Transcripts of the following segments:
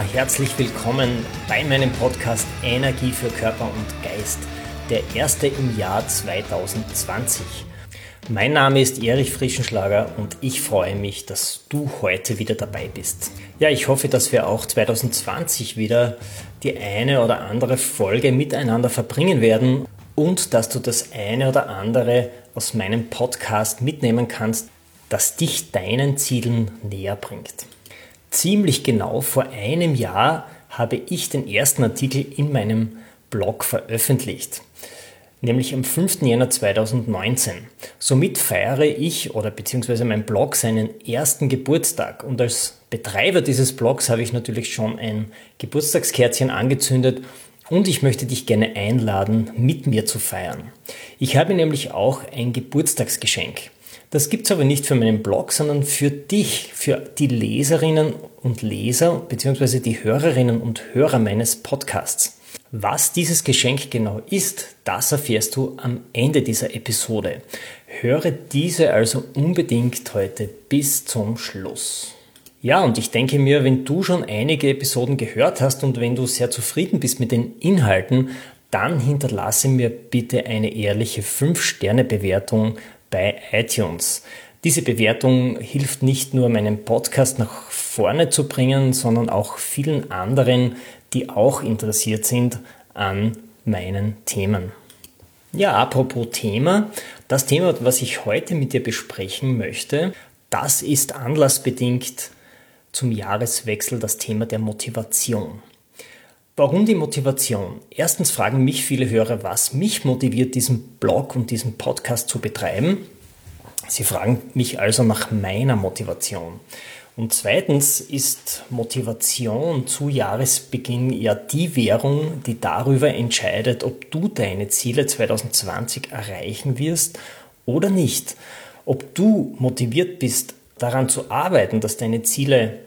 Herzlich willkommen bei meinem Podcast Energie für Körper und Geist, der erste im Jahr 2020. Mein Name ist Erich Frischenschlager und ich freue mich, dass du heute wieder dabei bist. Ja, ich hoffe, dass wir auch 2020 wieder die eine oder andere Folge miteinander verbringen werden und dass du das eine oder andere aus meinem Podcast mitnehmen kannst, das dich deinen Zielen näher bringt. Ziemlich genau vor einem Jahr habe ich den ersten Artikel in meinem Blog veröffentlicht, nämlich am 5. Jänner 2019. Somit feiere ich oder beziehungsweise mein Blog seinen ersten Geburtstag und als Betreiber dieses Blogs habe ich natürlich schon ein Geburtstagskerzchen angezündet und ich möchte dich gerne einladen, mit mir zu feiern. Ich habe nämlich auch ein Geburtstagsgeschenk. Das gibt es aber nicht für meinen Blog, sondern für dich, für die Leserinnen und Leser bzw. die Hörerinnen und Hörer meines Podcasts. Was dieses Geschenk genau ist, das erfährst du am Ende dieser Episode. Höre diese also unbedingt heute bis zum Schluss. Ja, und ich denke mir, wenn du schon einige Episoden gehört hast und wenn du sehr zufrieden bist mit den Inhalten, dann hinterlasse mir bitte eine ehrliche 5-Sterne-Bewertung bei iTunes. Diese Bewertung hilft nicht nur meinen Podcast nach vorne zu bringen, sondern auch vielen anderen, die auch interessiert sind an meinen Themen. Ja, apropos Thema, das Thema, was ich heute mit dir besprechen möchte, das ist anlassbedingt zum Jahreswechsel das Thema der Motivation. Warum die Motivation? Erstens fragen mich viele Hörer, was mich motiviert, diesen Blog und diesen Podcast zu betreiben. Sie fragen mich also nach meiner Motivation. Und zweitens ist Motivation zu Jahresbeginn ja die Währung, die darüber entscheidet, ob du deine Ziele 2020 erreichen wirst oder nicht. Ob du motiviert bist, daran zu arbeiten, dass deine Ziele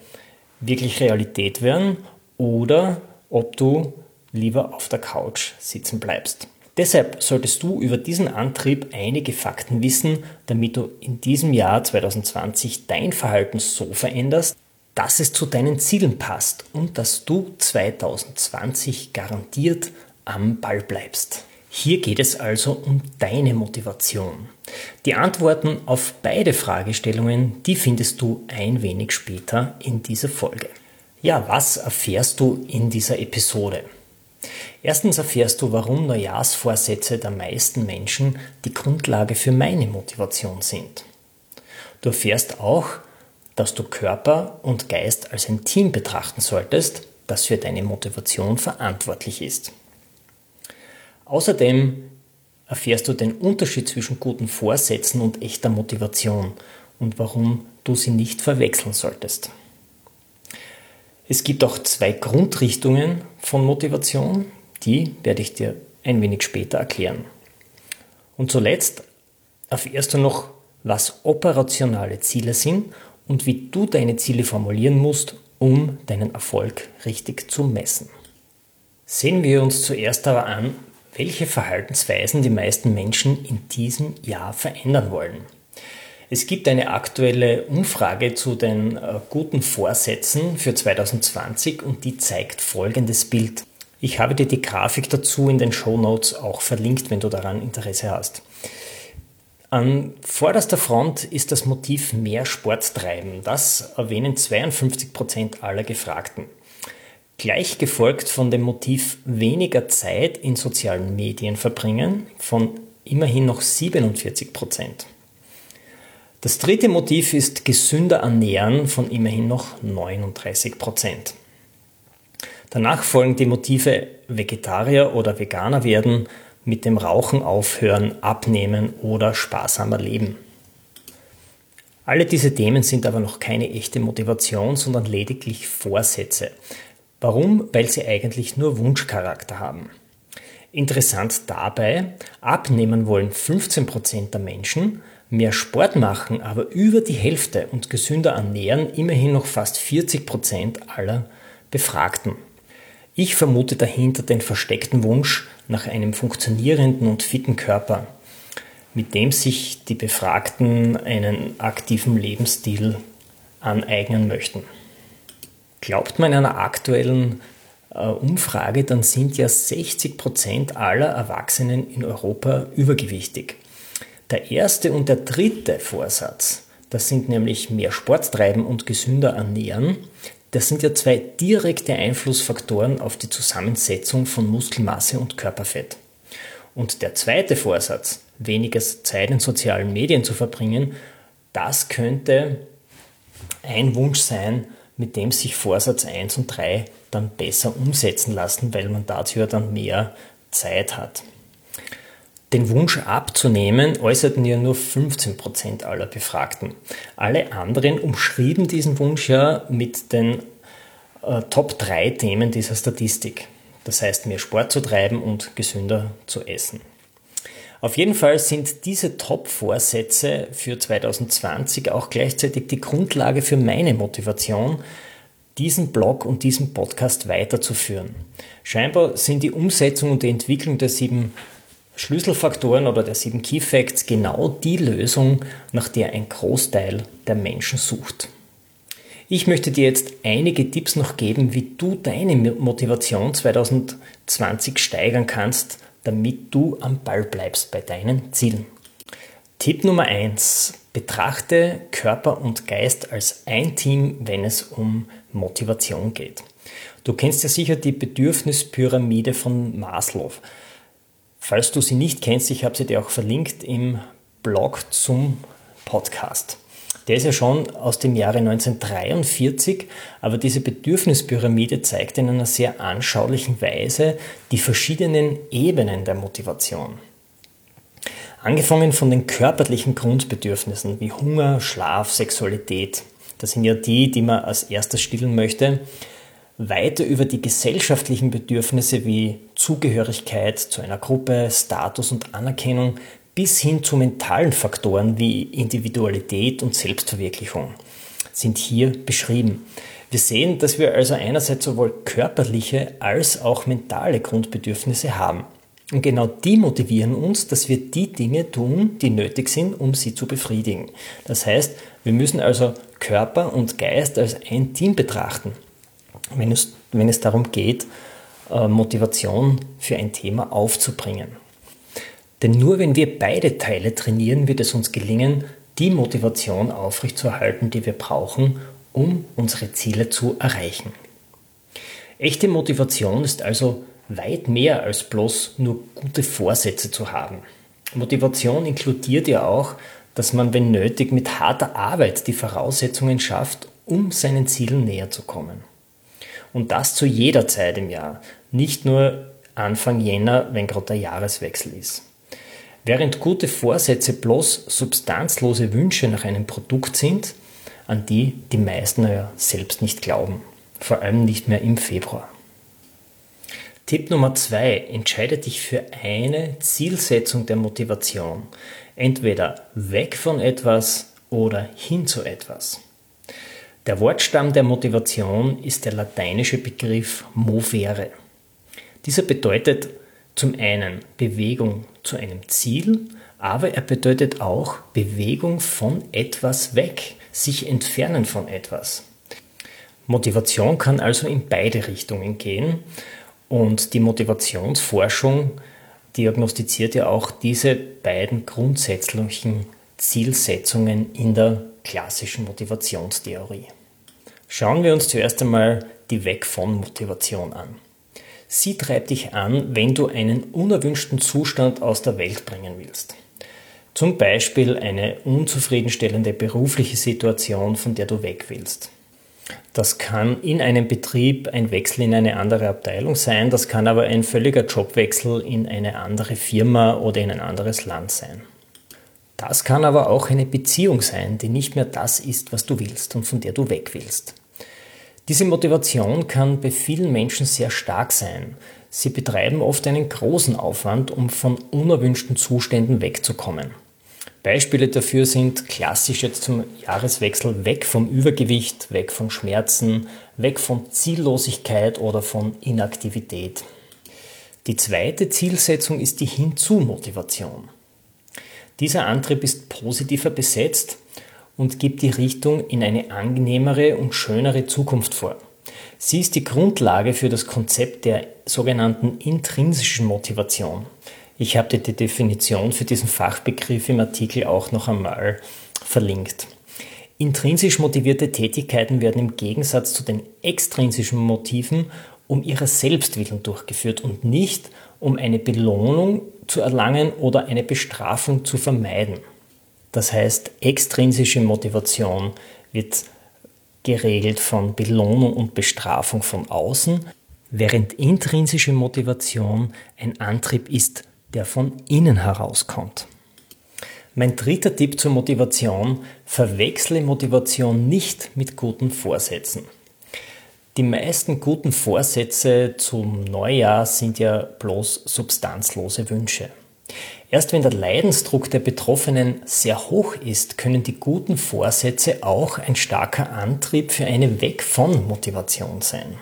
wirklich Realität werden oder ob du lieber auf der Couch sitzen bleibst. Deshalb solltest du über diesen Antrieb einige Fakten wissen, damit du in diesem Jahr 2020 dein Verhalten so veränderst, dass es zu deinen Zielen passt und dass du 2020 garantiert am Ball bleibst. Hier geht es also um deine Motivation. Die Antworten auf beide Fragestellungen, die findest du ein wenig später in dieser Folge. Ja, was erfährst du in dieser Episode? Erstens erfährst du, warum Neujahrsvorsätze der meisten Menschen die Grundlage für meine Motivation sind. Du erfährst auch, dass du Körper und Geist als ein Team betrachten solltest, das für deine Motivation verantwortlich ist. Außerdem erfährst du den Unterschied zwischen guten Vorsätzen und echter Motivation und warum du sie nicht verwechseln solltest. Es gibt auch zwei Grundrichtungen von Motivation, die werde ich dir ein wenig später erklären. Und zuletzt erfährst du noch, was operationale Ziele sind und wie du deine Ziele formulieren musst, um deinen Erfolg richtig zu messen. Sehen wir uns zuerst aber an, welche Verhaltensweisen die meisten Menschen in diesem Jahr verändern wollen. Es gibt eine aktuelle Umfrage zu den äh, guten Vorsätzen für 2020 und die zeigt folgendes Bild. Ich habe dir die Grafik dazu in den Show Notes auch verlinkt, wenn du daran Interesse hast. An vorderster Front ist das Motiv mehr Sport treiben. Das erwähnen 52 Prozent aller Gefragten gleich gefolgt von dem Motiv weniger Zeit in sozialen Medien verbringen von immerhin noch 47 Prozent. Das dritte Motiv ist gesünder ernähren von immerhin noch 39 Prozent. Danach folgen die Motive Vegetarier oder Veganer werden, mit dem Rauchen aufhören, abnehmen oder sparsamer leben. Alle diese Themen sind aber noch keine echte Motivation, sondern lediglich Vorsätze. Warum? Weil sie eigentlich nur Wunschcharakter haben. Interessant dabei, abnehmen wollen 15% der Menschen, mehr Sport machen aber über die Hälfte und gesünder ernähren immerhin noch fast 40% aller Befragten. Ich vermute dahinter den versteckten Wunsch nach einem funktionierenden und fitten Körper, mit dem sich die Befragten einen aktiven Lebensstil aneignen möchten. Glaubt man einer aktuellen äh, Umfrage, dann sind ja 60 Prozent aller Erwachsenen in Europa übergewichtig. Der erste und der dritte Vorsatz, das sind nämlich mehr Sport treiben und gesünder ernähren, das sind ja zwei direkte Einflussfaktoren auf die Zusammensetzung von Muskelmasse und Körperfett. Und der zweite Vorsatz, weniger Zeit in sozialen Medien zu verbringen, das könnte ein Wunsch sein, mit dem sich Vorsatz 1 und 3 dann besser umsetzen lassen, weil man dazu ja dann mehr Zeit hat. Den Wunsch abzunehmen äußerten ja nur 15% aller Befragten. Alle anderen umschrieben diesen Wunsch ja mit den äh, Top 3 Themen dieser Statistik. Das heißt, mehr Sport zu treiben und gesünder zu essen. Auf jeden Fall sind diese Top-Vorsätze für 2020 auch gleichzeitig die Grundlage für meine Motivation, diesen Blog und diesen Podcast weiterzuführen. Scheinbar sind die Umsetzung und die Entwicklung der sieben Schlüsselfaktoren oder der sieben Key Facts genau die Lösung, nach der ein Großteil der Menschen sucht. Ich möchte dir jetzt einige Tipps noch geben, wie du deine Motivation 2020 steigern kannst, damit du am Ball bleibst bei deinen Zielen. Tipp Nummer 1. Betrachte Körper und Geist als ein Team, wenn es um Motivation geht. Du kennst ja sicher die Bedürfnispyramide von Maslow. Falls du sie nicht kennst, ich habe sie dir auch verlinkt im Blog zum Podcast. Der ist ja schon aus dem Jahre 1943, aber diese Bedürfnispyramide zeigt in einer sehr anschaulichen Weise die verschiedenen Ebenen der Motivation. Angefangen von den körperlichen Grundbedürfnissen wie Hunger, Schlaf, Sexualität. Das sind ja die, die man als erstes stillen möchte. Weiter über die gesellschaftlichen Bedürfnisse wie Zugehörigkeit zu einer Gruppe, Status und Anerkennung bis hin zu mentalen Faktoren wie Individualität und Selbstverwirklichung sind hier beschrieben. Wir sehen, dass wir also einerseits sowohl körperliche als auch mentale Grundbedürfnisse haben. Und genau die motivieren uns, dass wir die Dinge tun, die nötig sind, um sie zu befriedigen. Das heißt, wir müssen also Körper und Geist als ein Team betrachten, wenn es, wenn es darum geht, äh, Motivation für ein Thema aufzubringen. Denn nur wenn wir beide Teile trainieren, wird es uns gelingen, die Motivation aufrechtzuerhalten, die wir brauchen, um unsere Ziele zu erreichen. Echte Motivation ist also weit mehr als bloß nur gute Vorsätze zu haben. Motivation inkludiert ja auch, dass man, wenn nötig, mit harter Arbeit die Voraussetzungen schafft, um seinen Zielen näher zu kommen. Und das zu jeder Zeit im Jahr, nicht nur Anfang Jänner, wenn gerade der Jahreswechsel ist. Während gute Vorsätze bloß substanzlose Wünsche nach einem Produkt sind, an die die meisten ja selbst nicht glauben. Vor allem nicht mehr im Februar. Tipp Nummer zwei: Entscheide dich für eine Zielsetzung der Motivation. Entweder weg von etwas oder hin zu etwas. Der Wortstamm der Motivation ist der lateinische Begriff movere. Dieser bedeutet zum einen Bewegung zu einem Ziel, aber er bedeutet auch Bewegung von etwas weg, sich entfernen von etwas. Motivation kann also in beide Richtungen gehen und die Motivationsforschung diagnostiziert ja auch diese beiden grundsätzlichen Zielsetzungen in der klassischen Motivationstheorie. Schauen wir uns zuerst einmal die Weg von Motivation an. Sie treibt dich an, wenn du einen unerwünschten Zustand aus der Welt bringen willst. Zum Beispiel eine unzufriedenstellende berufliche Situation, von der du weg willst. Das kann in einem Betrieb ein Wechsel in eine andere Abteilung sein, das kann aber ein völliger Jobwechsel in eine andere Firma oder in ein anderes Land sein. Das kann aber auch eine Beziehung sein, die nicht mehr das ist, was du willst und von der du weg willst. Diese Motivation kann bei vielen Menschen sehr stark sein. Sie betreiben oft einen großen Aufwand, um von unerwünschten Zuständen wegzukommen. Beispiele dafür sind klassisch jetzt zum Jahreswechsel weg vom Übergewicht, weg von Schmerzen, weg von Ziellosigkeit oder von Inaktivität. Die zweite Zielsetzung ist die Hinzu-Motivation. Dieser Antrieb ist positiver besetzt und gibt die Richtung in eine angenehmere und schönere Zukunft vor. Sie ist die Grundlage für das Konzept der sogenannten intrinsischen Motivation. Ich habe dir die Definition für diesen Fachbegriff im Artikel auch noch einmal verlinkt. Intrinsisch motivierte Tätigkeiten werden im Gegensatz zu den extrinsischen Motiven um ihrer selbst willen durchgeführt und nicht um eine Belohnung zu erlangen oder eine Bestrafung zu vermeiden. Das heißt, extrinsische Motivation wird geregelt von Belohnung und Bestrafung von außen, während intrinsische Motivation ein Antrieb ist, der von innen herauskommt. Mein dritter Tipp zur Motivation, verwechsle Motivation nicht mit guten Vorsätzen. Die meisten guten Vorsätze zum Neujahr sind ja bloß substanzlose Wünsche. Erst wenn der Leidensdruck der Betroffenen sehr hoch ist, können die guten Vorsätze auch ein starker Antrieb für eine Weg von Motivation sein.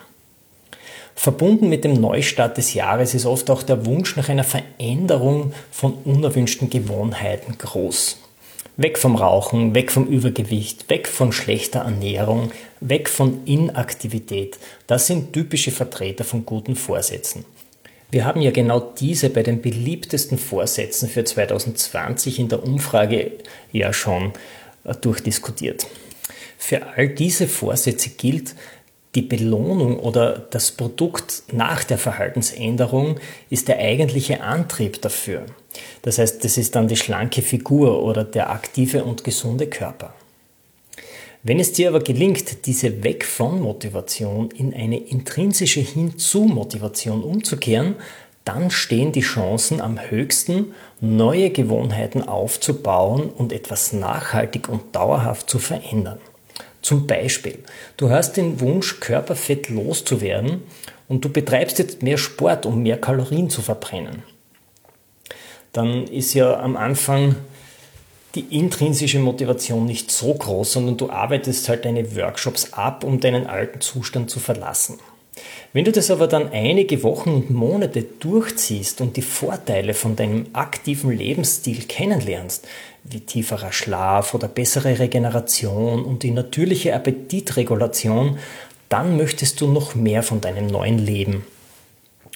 Verbunden mit dem Neustart des Jahres ist oft auch der Wunsch nach einer Veränderung von unerwünschten Gewohnheiten groß. Weg vom Rauchen, weg vom Übergewicht, weg von schlechter Ernährung, weg von Inaktivität. Das sind typische Vertreter von guten Vorsätzen. Wir haben ja genau diese bei den beliebtesten Vorsätzen für 2020 in der Umfrage ja schon äh, durchdiskutiert. Für all diese Vorsätze gilt, die Belohnung oder das Produkt nach der Verhaltensänderung ist der eigentliche Antrieb dafür. Das heißt, das ist dann die schlanke Figur oder der aktive und gesunde Körper. Wenn es dir aber gelingt, diese Weg von Motivation in eine intrinsische Hinzu-Motivation umzukehren, dann stehen die Chancen am höchsten, neue Gewohnheiten aufzubauen und etwas nachhaltig und dauerhaft zu verändern. Zum Beispiel, du hast den Wunsch, Körperfett loszuwerden und du betreibst jetzt mehr Sport, um mehr Kalorien zu verbrennen. Dann ist ja am Anfang die intrinsische Motivation nicht so groß, sondern du arbeitest halt deine Workshops ab, um deinen alten Zustand zu verlassen. Wenn du das aber dann einige Wochen und Monate durchziehst und die Vorteile von deinem aktiven Lebensstil kennenlernst, wie tieferer Schlaf oder bessere Regeneration und die natürliche Appetitregulation, dann möchtest du noch mehr von deinem neuen Leben.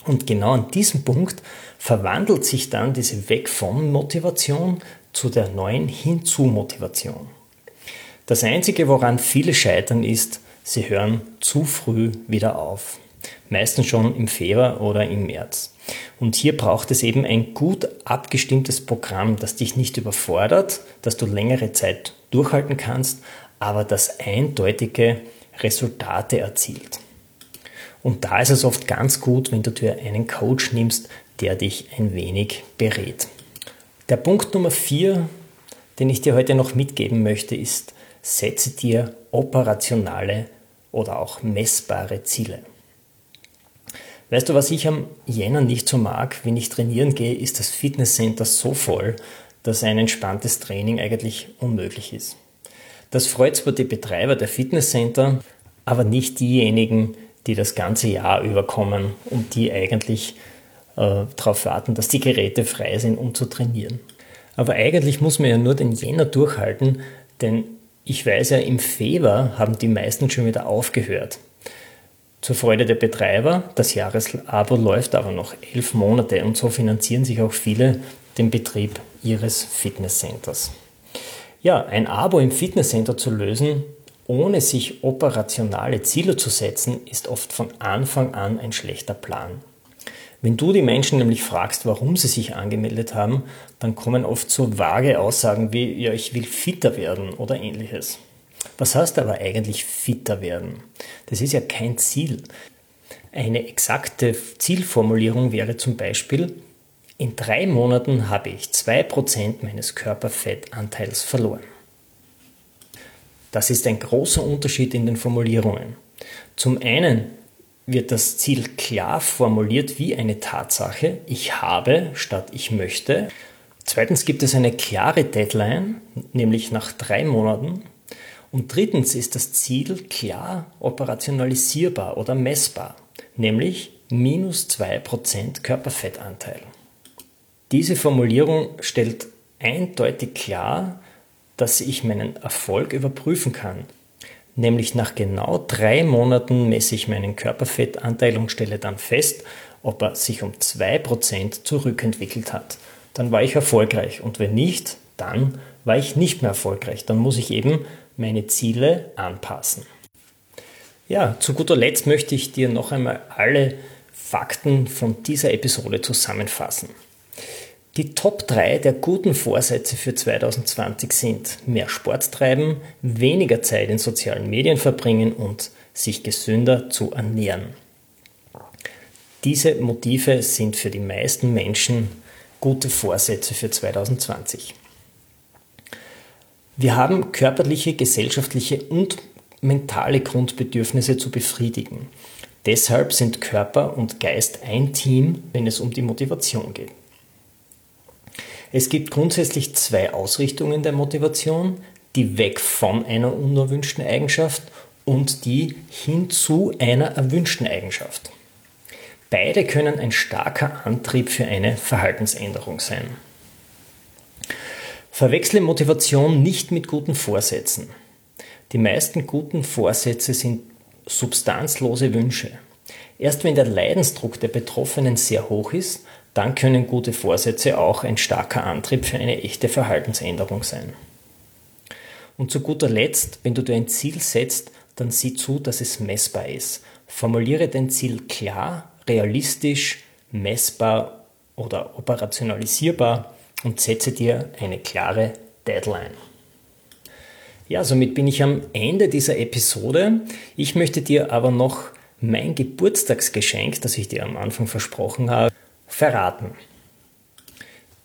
Und genau an diesem Punkt verwandelt sich dann diese Weg von Motivation zu der neuen Hinzu-Motivation. Das Einzige, woran viele scheitern, ist, sie hören zu früh wieder auf. Meistens schon im Februar oder im März. Und hier braucht es eben ein gut abgestimmtes Programm, das dich nicht überfordert, dass du längere Zeit durchhalten kannst, aber das eindeutige Resultate erzielt. Und da ist es oft ganz gut, wenn du dir einen Coach nimmst, der dich ein wenig berät. Der Punkt Nummer vier, den ich dir heute noch mitgeben möchte, ist, setze dir operationale oder auch messbare Ziele. Weißt du, was ich am Jänner nicht so mag, wenn ich trainieren gehe, ist das Fitnesscenter so voll, dass ein entspanntes Training eigentlich unmöglich ist. Das freut zwar die Betreiber der Fitnesscenter, aber nicht diejenigen, die das ganze Jahr über kommen und die eigentlich äh, darauf warten, dass die Geräte frei sind, um zu trainieren. Aber eigentlich muss man ja nur den Jänner durchhalten, denn ich weiß ja, im Februar haben die meisten schon wieder aufgehört. Zur Freude der Betreiber, das Jahresabo läuft aber noch elf Monate und so finanzieren sich auch viele den Betrieb ihres Fitnesscenters. Ja, ein Abo im Fitnesscenter zu lösen, ohne sich operationale Ziele zu setzen, ist oft von Anfang an ein schlechter Plan. Wenn du die Menschen nämlich fragst, warum sie sich angemeldet haben, dann kommen oft so vage Aussagen wie, ja, ich will fitter werden oder ähnliches. Was heißt aber eigentlich fitter werden? Das ist ja kein Ziel. Eine exakte Zielformulierung wäre zum Beispiel, In drei Monaten habe ich 2% meines Körperfettanteils verloren. Das ist ein großer Unterschied in den Formulierungen. Zum einen wird das Ziel klar formuliert wie eine Tatsache. Ich habe statt ich möchte. Zweitens gibt es eine klare Deadline, nämlich nach drei Monaten. Und drittens ist das Ziel klar operationalisierbar oder messbar, nämlich minus 2% Körperfettanteil. Diese Formulierung stellt eindeutig klar, dass ich meinen Erfolg überprüfen kann. Nämlich nach genau drei Monaten messe ich meinen Körperfettanteil und stelle dann fest, ob er sich um 2% zurückentwickelt hat. Dann war ich erfolgreich und wenn nicht, dann war ich nicht mehr erfolgreich. Dann muss ich eben meine Ziele anpassen. Ja, zu guter Letzt möchte ich dir noch einmal alle Fakten von dieser Episode zusammenfassen. Die Top 3 der guten Vorsätze für 2020 sind mehr Sport treiben, weniger Zeit in sozialen Medien verbringen und sich gesünder zu ernähren. Diese Motive sind für die meisten Menschen gute Vorsätze für 2020. Wir haben körperliche, gesellschaftliche und mentale Grundbedürfnisse zu befriedigen. Deshalb sind Körper und Geist ein Team, wenn es um die Motivation geht. Es gibt grundsätzlich zwei Ausrichtungen der Motivation, die weg von einer unerwünschten Eigenschaft und die hin zu einer erwünschten Eigenschaft. Beide können ein starker Antrieb für eine Verhaltensänderung sein. Verwechsle Motivation nicht mit guten Vorsätzen. Die meisten guten Vorsätze sind substanzlose Wünsche. Erst wenn der Leidensdruck der Betroffenen sehr hoch ist, dann können gute Vorsätze auch ein starker Antrieb für eine echte Verhaltensänderung sein. Und zu guter Letzt, wenn du dir ein Ziel setzt, dann sieh zu, dass es messbar ist. Formuliere dein Ziel klar, realistisch, messbar oder operationalisierbar und setze dir eine klare Deadline. Ja, somit bin ich am Ende dieser Episode. Ich möchte dir aber noch mein Geburtstagsgeschenk, das ich dir am Anfang versprochen habe, verraten.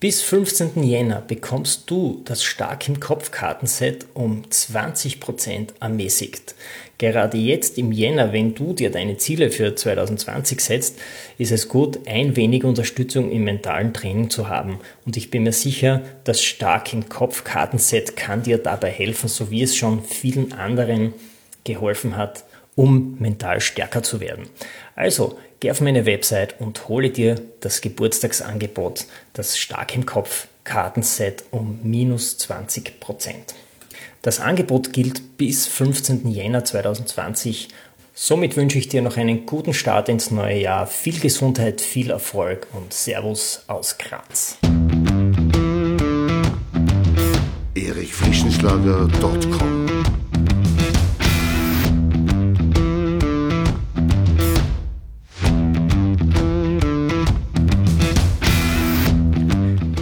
Bis 15. Jänner bekommst du das Stark im Kopf Kartenset um 20% ermäßigt. Gerade jetzt im Jänner, wenn du dir deine Ziele für 2020 setzt, ist es gut, ein wenig Unterstützung im mentalen Training zu haben. Und ich bin mir sicher, das Stark im Kopf Kartenset kann dir dabei helfen, so wie es schon vielen anderen geholfen hat, um mental stärker zu werden. Also, geh auf meine Website und hole dir das Geburtstagsangebot, das Stark im Kopf Kartenset um minus 20 Prozent. Das Angebot gilt bis 15. Jänner 2020. Somit wünsche ich dir noch einen guten Start ins neue Jahr, viel Gesundheit, viel Erfolg und Servus aus Graz. erichfrischenschlager.com